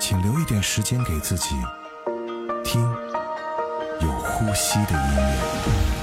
请留一点时间给自己，听有呼吸的音乐。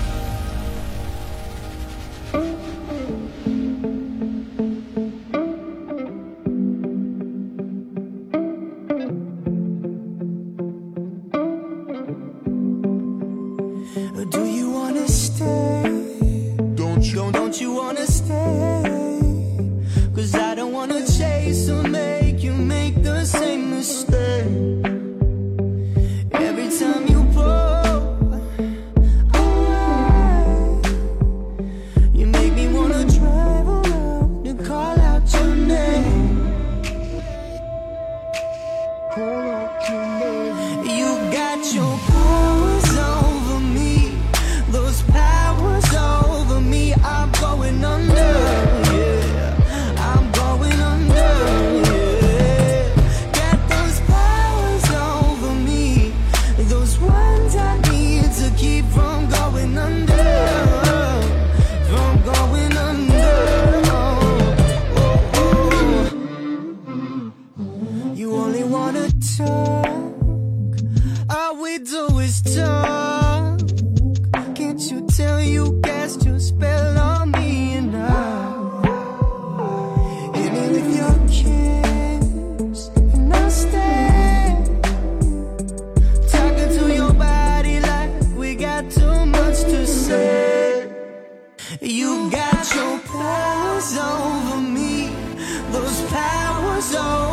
so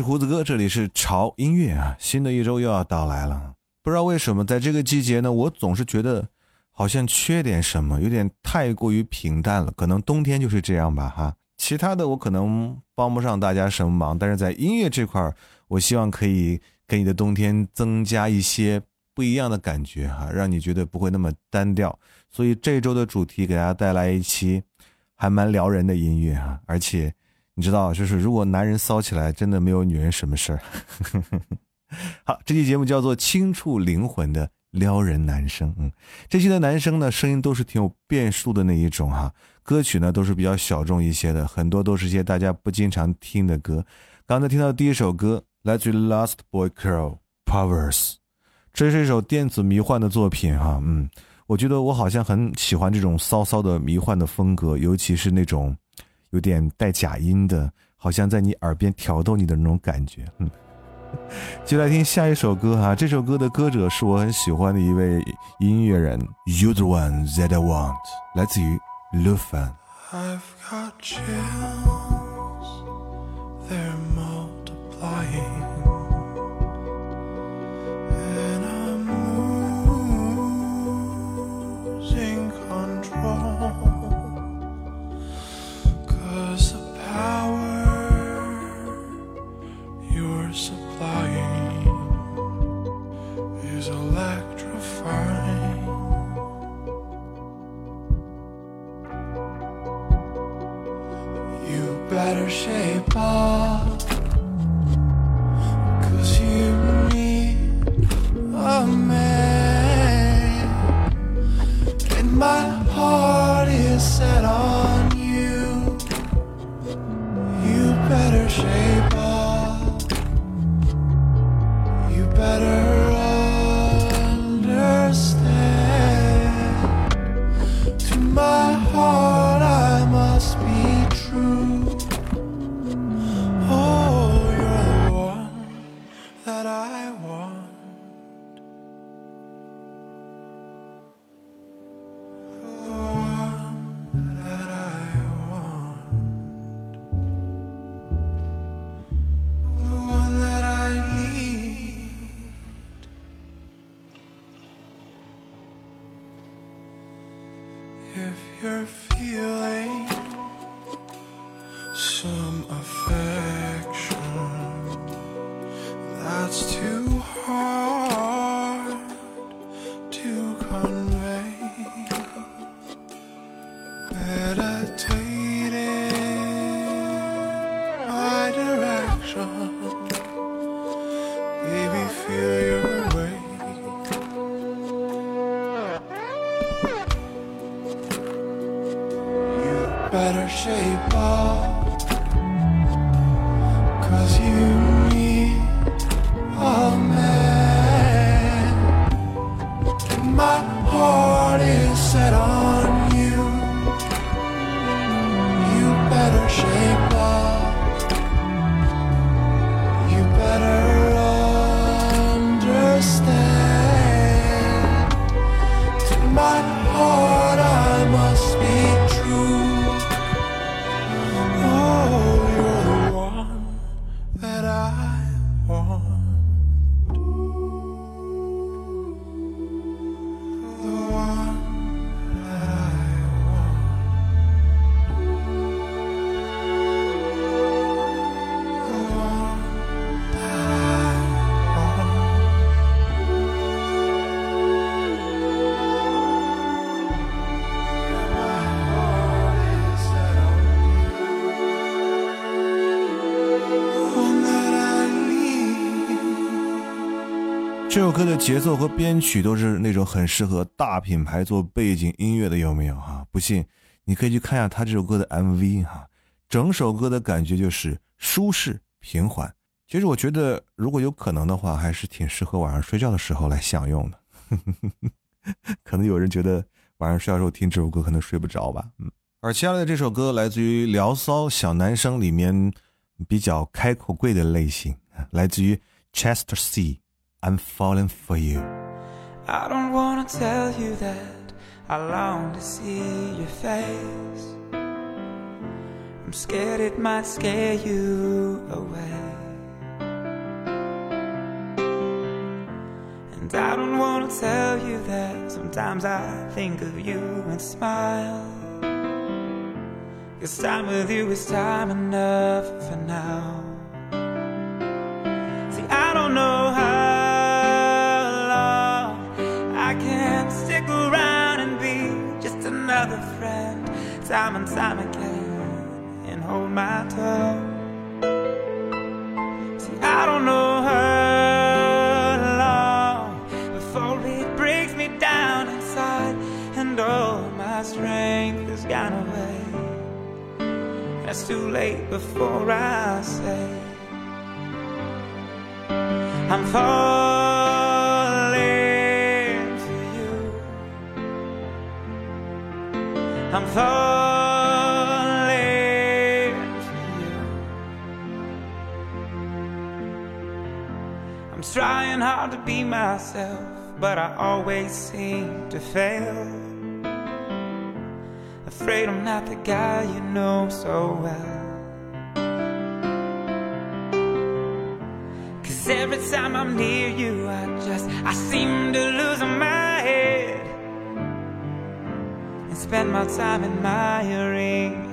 胡子哥，这里是？潮音乐啊！新的一周又要到来了，不知道为什么在这个季节呢，我总是觉得好像缺点什么，有点太过于平淡了。可能冬天就是？这样吧，哈。其他的我可能帮不上大家什么忙，但是在音乐这块，我希望可以给你的冬天增加一些不一样的感觉哈，让你觉得不会那么单调。所以这周的主题给大家带来一期还蛮撩人的音乐啊，而且。你知道，就是如果男人骚起来，真的没有女人什么事儿。好，这期节目叫做《轻触灵魂的撩人男生》。嗯，这期的男生呢，声音都是挺有变数的那一种哈。歌曲呢，都是比较小众一些的，很多都是些大家不经常听的歌。刚才听到第一首歌来自于 Last Boy Girl Powers，这是一首电子迷幻的作品哈。嗯，我觉得我好像很喜欢这种骚骚的迷幻的风格，尤其是那种。有点带假音的，好像在你耳边挑逗你的那种感觉，嗯。就来听下一首歌哈，这首歌的歌者是我很喜欢的一位音乐人，You the one that I want，来自于 Lufan。I've got chills, they're multiplying. 歌的节奏和编曲都是那种很适合大品牌做背景音乐的，有没有哈？不信你可以去看一下他这首歌的 MV 哈，整首歌的感觉就是舒适平缓。其实我觉得，如果有可能的话，还是挺适合晚上睡觉的时候来享用的。可能有人觉得晚上睡觉时候听这首歌可能睡不着吧，嗯。而接下来的这首歌来自于聊骚小男生里面比较开口贵的类型，来自于 Chester C。I'm falling for you。I don't wanna tell you that I long to see your face. I'm scared it might scare you away. And I don't wanna tell you that sometimes I think of you and smile. Cause time with you is time enough for now. See, I don't know how time and time again, and hold my tongue. See, I don't know how long before it breaks me down inside, and all my strength has gone away. That's too late before I say. I'm falling. I'm falling myself, but I always seem to fail. Afraid I'm not the guy you know so well. Cause every time I'm near you, I just, I seem to lose my head and spend my time admiring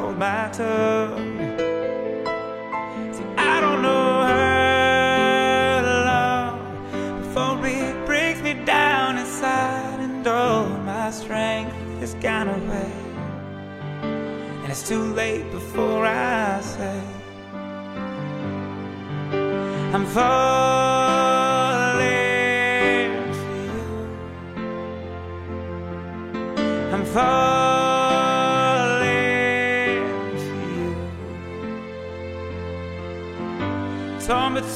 hold my tongue. See, I don't know how long before it breaks me down inside, and all my strength is gone away. And it's too late before I say I'm falling for you. I'm falling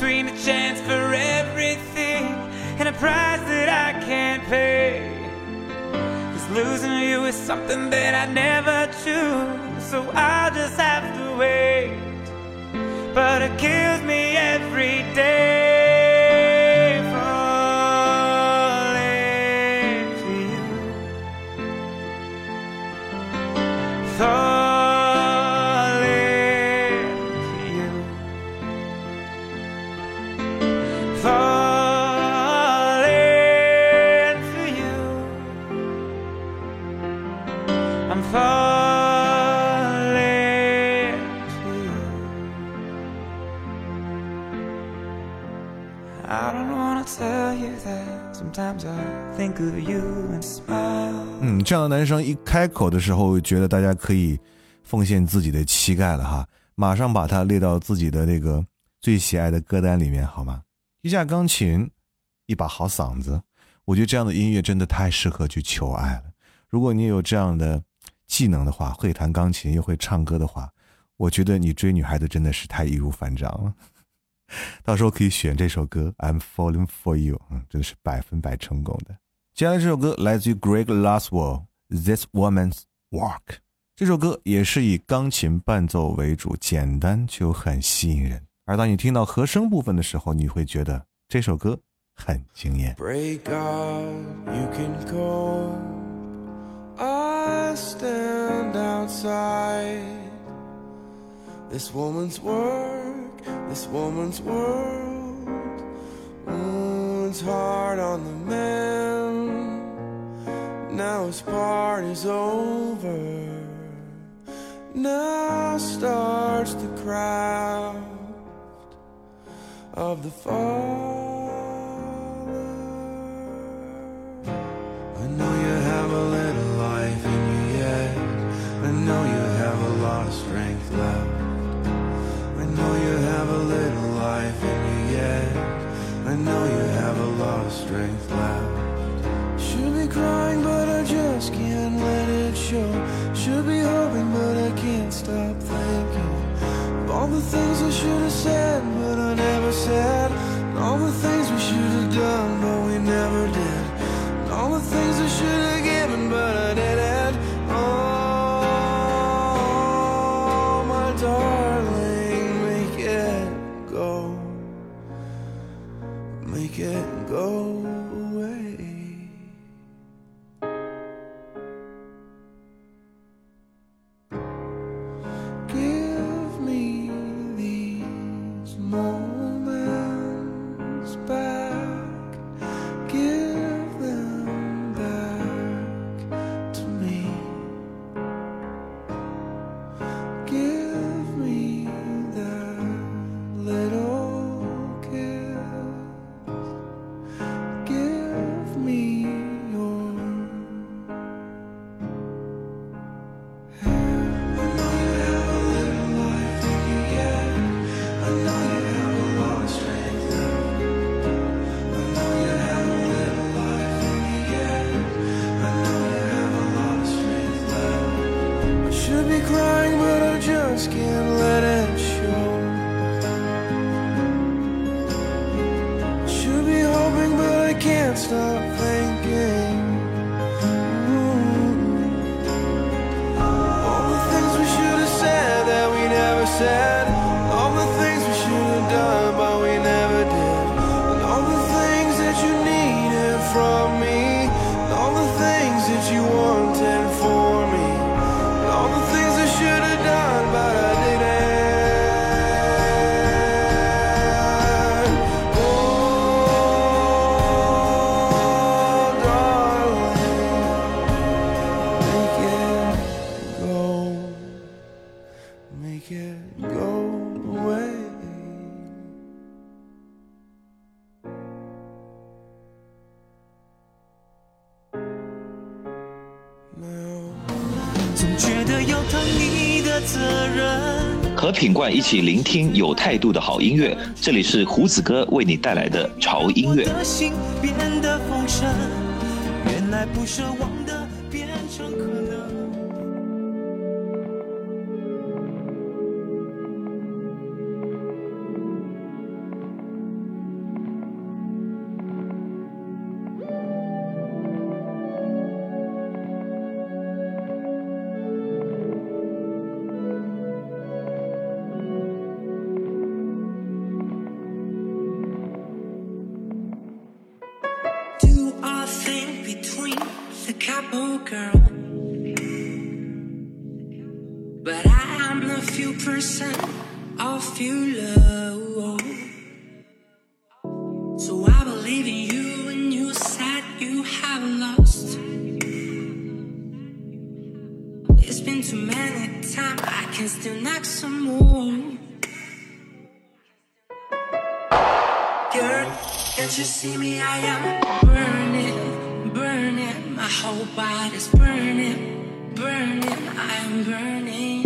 between a chance for everything and a price that I can't pay. Cause losing you is something that I never choose, so I'll just have to wait but it kills me every day I don't wanna tell you that sometimes I think of you and smile. 嗯，这样的男生一开口的时候，觉得大家可以奉献自己的膝盖了哈，马上把它列到自己的那个最喜爱的歌单里面，好吗？一架钢琴，一把好嗓子，我觉得这样的音乐真的太适合去求爱了。如果你有这样的技能的话，会弹钢琴又会唱歌的话，我觉得你追女孩子真的是太易如反掌了。到时候可以选这首歌《I'm Falling for You》，嗯，真的是百分百成功的。接下来这首歌来自于 Greg Laswell，《This Woman's Walk》。这首歌也是以钢琴伴奏为主，简单就很吸引人。而当你听到和声部分的时候，你会觉得这首歌很惊艳。Break up, you can go. I stand outside. This woman's work, this woman's world. Wounds hard on the man. Now his part is over. Now starts the craft of the father. The things I should have said, said 一起聆听有态度的好音乐。这里是胡子哥为你带来的潮音乐。that you see me, I am burning, burning. My whole body's burning, burning. I am burning.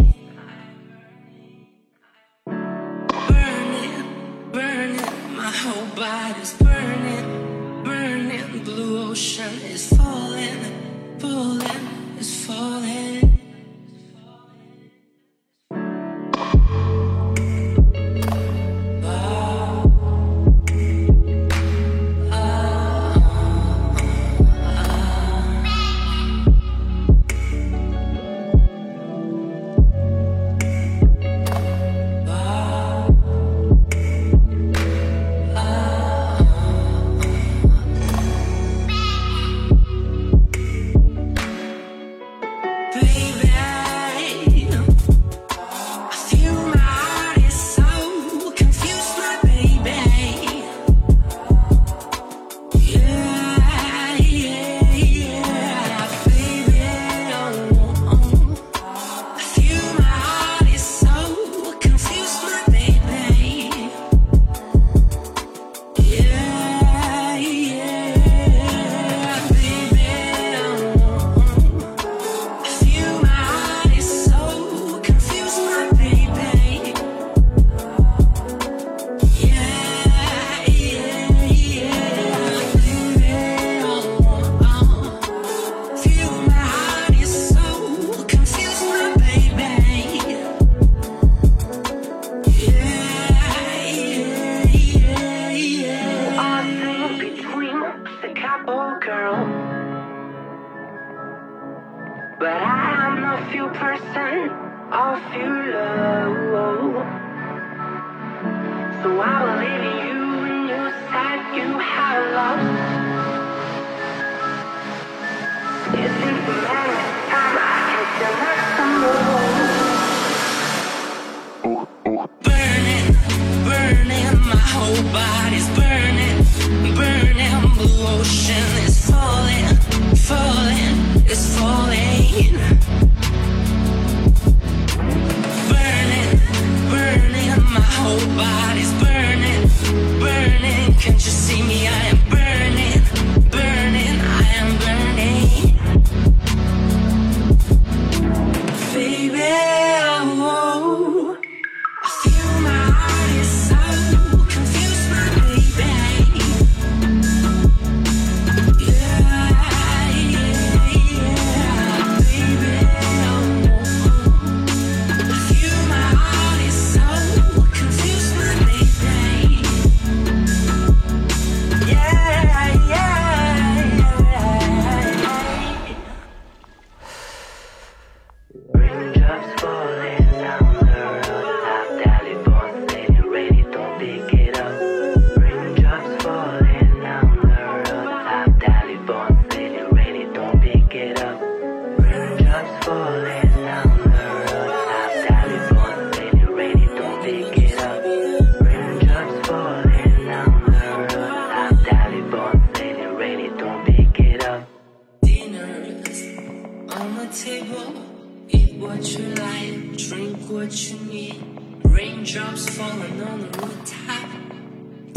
what you like drink what you need raindrops falling on the rooftop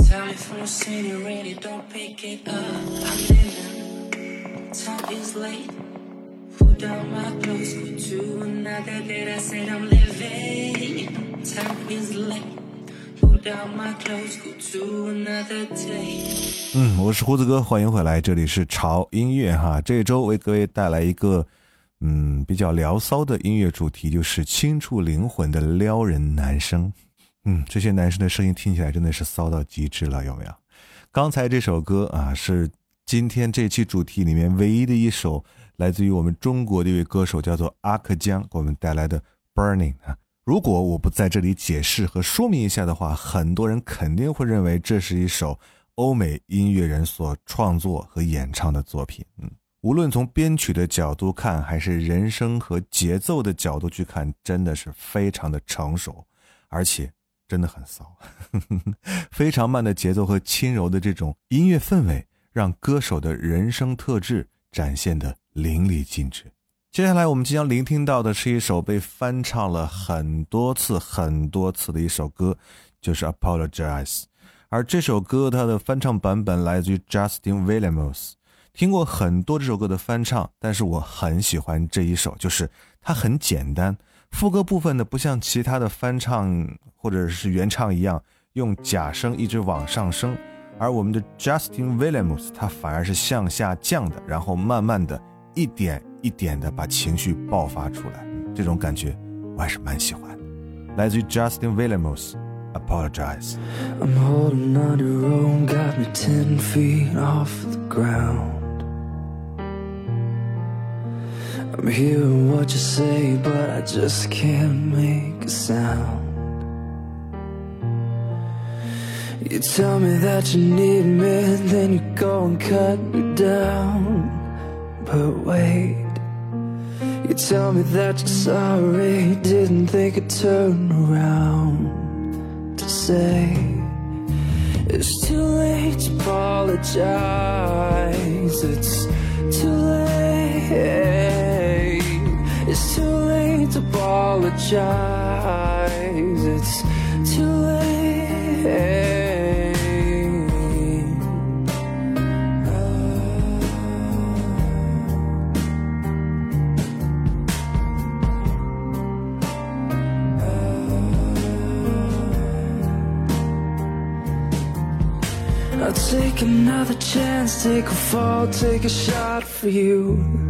tell me if i'm singing raindon't pick it up i'm leaving top is late pulled down my clothes go to another day i said i'm living top is late pulled down my clothes go to another day 嗯我是胡子哥欢迎回来这里是潮音乐哈这一周为各位带来一个嗯比较聊骚的音乐主题，就是轻触灵魂的撩人男声。嗯，这些男生的声音听起来真的是骚到极致了，有没有？刚才这首歌啊，是今天这期主题里面唯一的一首来自于我们中国的一位歌手，叫做阿克江，给我们带来的《Burning》啊。如果我不在这里解释和说明一下的话，很多人肯定会认为这是一首欧美音乐人所创作和演唱的作品。嗯，无论从编曲的角度看，还是人声和节奏的角度去看，真的是非常的成熟，而且。真的很骚，非常慢的节奏和轻柔的这种音乐氛围，让歌手的人生特质展现的淋漓尽致。接下来我们即将聆听到的是一首被翻唱了很多次、很多次的一首歌，就是《Apologize》。而这首歌它的翻唱版本来自于 Justin Williams。听过很多这首歌的翻唱，但是我很喜欢这一首，就是它很简单。副歌部分呢，不像其他的翻唱或者是原唱一样用假声一直往上升，而我们的 Justin Williams 他反而是向下降的，然后慢慢的一点一点的把情绪爆发出来，这种感觉我还是蛮喜欢。来自于 Justin Williams Apologize。I'm holding on to road, got me ten feet off the ground. I'm hearing what you say, but I just can't make a sound. You tell me that you need me, then you go and cut me down. But wait, you tell me that you're sorry, didn't think I'd turn around to say. It's too late to apologize. It's too late. It's too late to apologize. It's too late. I'll take another chance, take a fall, take a shot for you.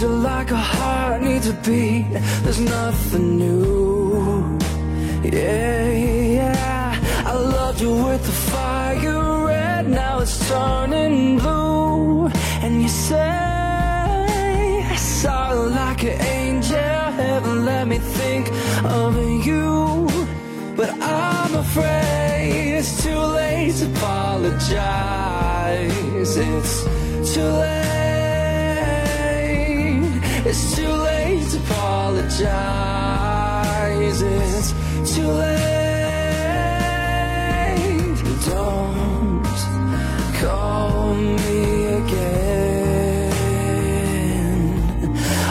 You like a heart needs a beat. There's nothing new. Yeah, yeah. I loved you with the fire red, now it's turning blue. And you say, you like an angel. Heaven let me think of you. But I'm afraid it's too late to apologize. It's too late. It's too late to apologize. It's too late. Don't call me again.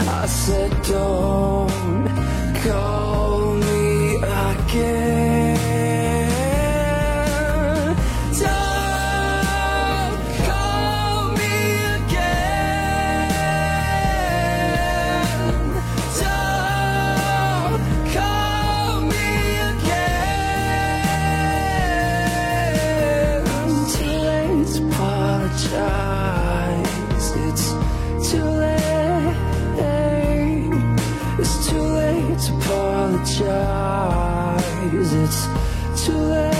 I said don't apologize. It's too late.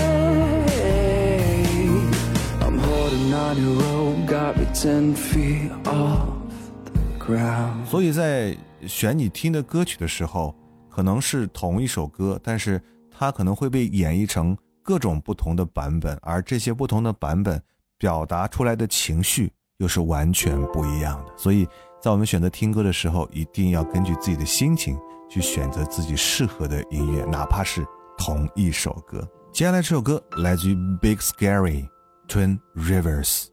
所以在选你听的歌曲的时候，可能是同一首歌，但是它可能会被演绎成各种不同的版本，而这些不同的版本表达出来的情绪又是完全不一样的。所以在我们选择听歌的时候，一定要根据自己的心情去选择自己适合的音乐，哪怕是同一首歌。接下来这首歌来自于 Big Scary Twin Rivers。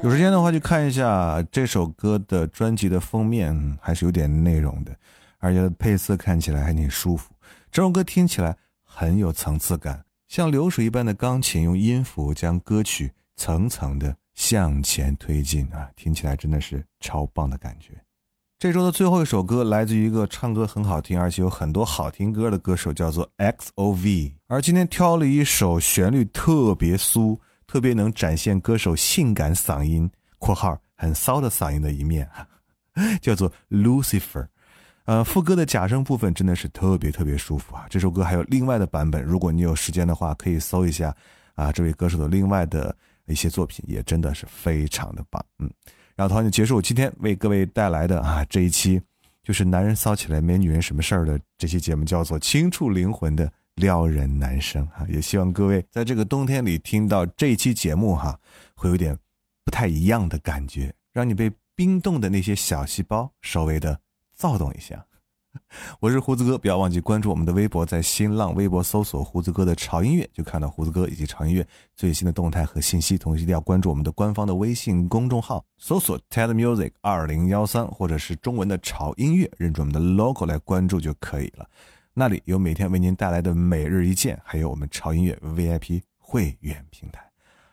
有时间的话，去看一下这首歌的专辑的封面，还是有点内容的，而且配色看起来还挺舒服。这首歌听起来很有层次感，像流水一般的钢琴用音符将歌曲层层的向前推进啊，听起来真的是超棒的感觉。这周的最后一首歌来自于一个唱歌很好听，而且有很多好听歌的歌手，叫做 XOV。而今天挑了一首旋律特别酥、特别能展现歌手性感嗓音（括号很骚的嗓音的一面 ），叫做 Lucifer。呃，副歌的假声部分真的是特别特别舒服啊！这首歌还有另外的版本，如果你有时间的话，可以搜一下啊，这位歌手的另外的一些作品，也真的是非常的棒。嗯，然后同样就结束今天为各位带来的啊这一期，就是男人骚起来没女人什么事儿的这期节目，叫做轻触灵魂的撩人男声哈。也希望各位在这个冬天里听到这一期节目哈，会有点不太一样的感觉，让你被冰冻的那些小细胞稍微的躁动一下。我是胡子哥，不要忘记关注我们的微博，在新浪微博搜索“胡子哥的潮音乐”，就看到胡子哥以及潮音乐最新的动态和信息。同时一定要关注我们的官方的微信公众号，搜索 “TED Music 二零幺三”或者是中文的“潮音乐”，认准我们的 logo 来关注就可以了。那里有每天为您带来的每日一见，还有我们潮音乐 VIP 会员平台。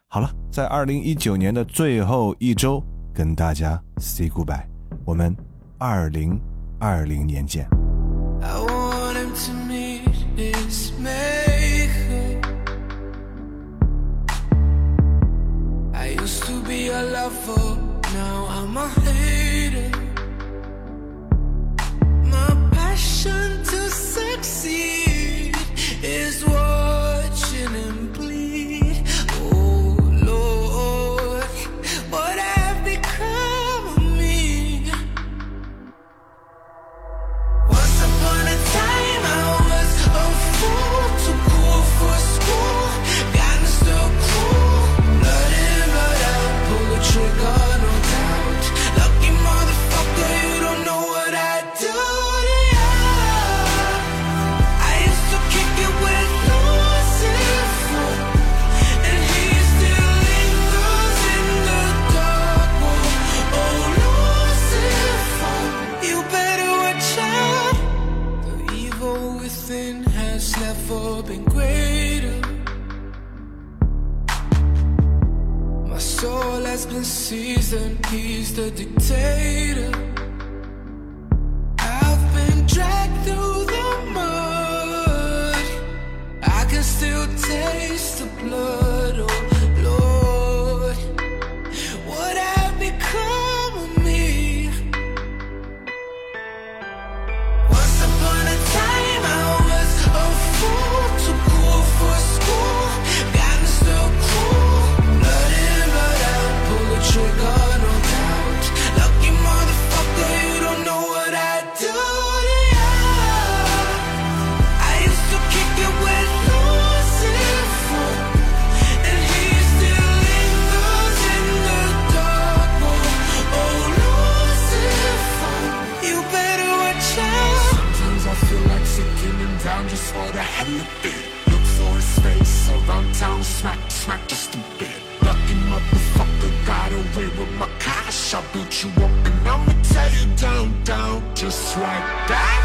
好了，在二零一九年的最后一周，跟大家 say goodbye，我们二零二零年见。Succeed is watching trigger, cash. I built you up and I'ma tear you down, down, just like that.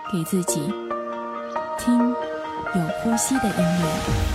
给自己，听有呼吸的音乐。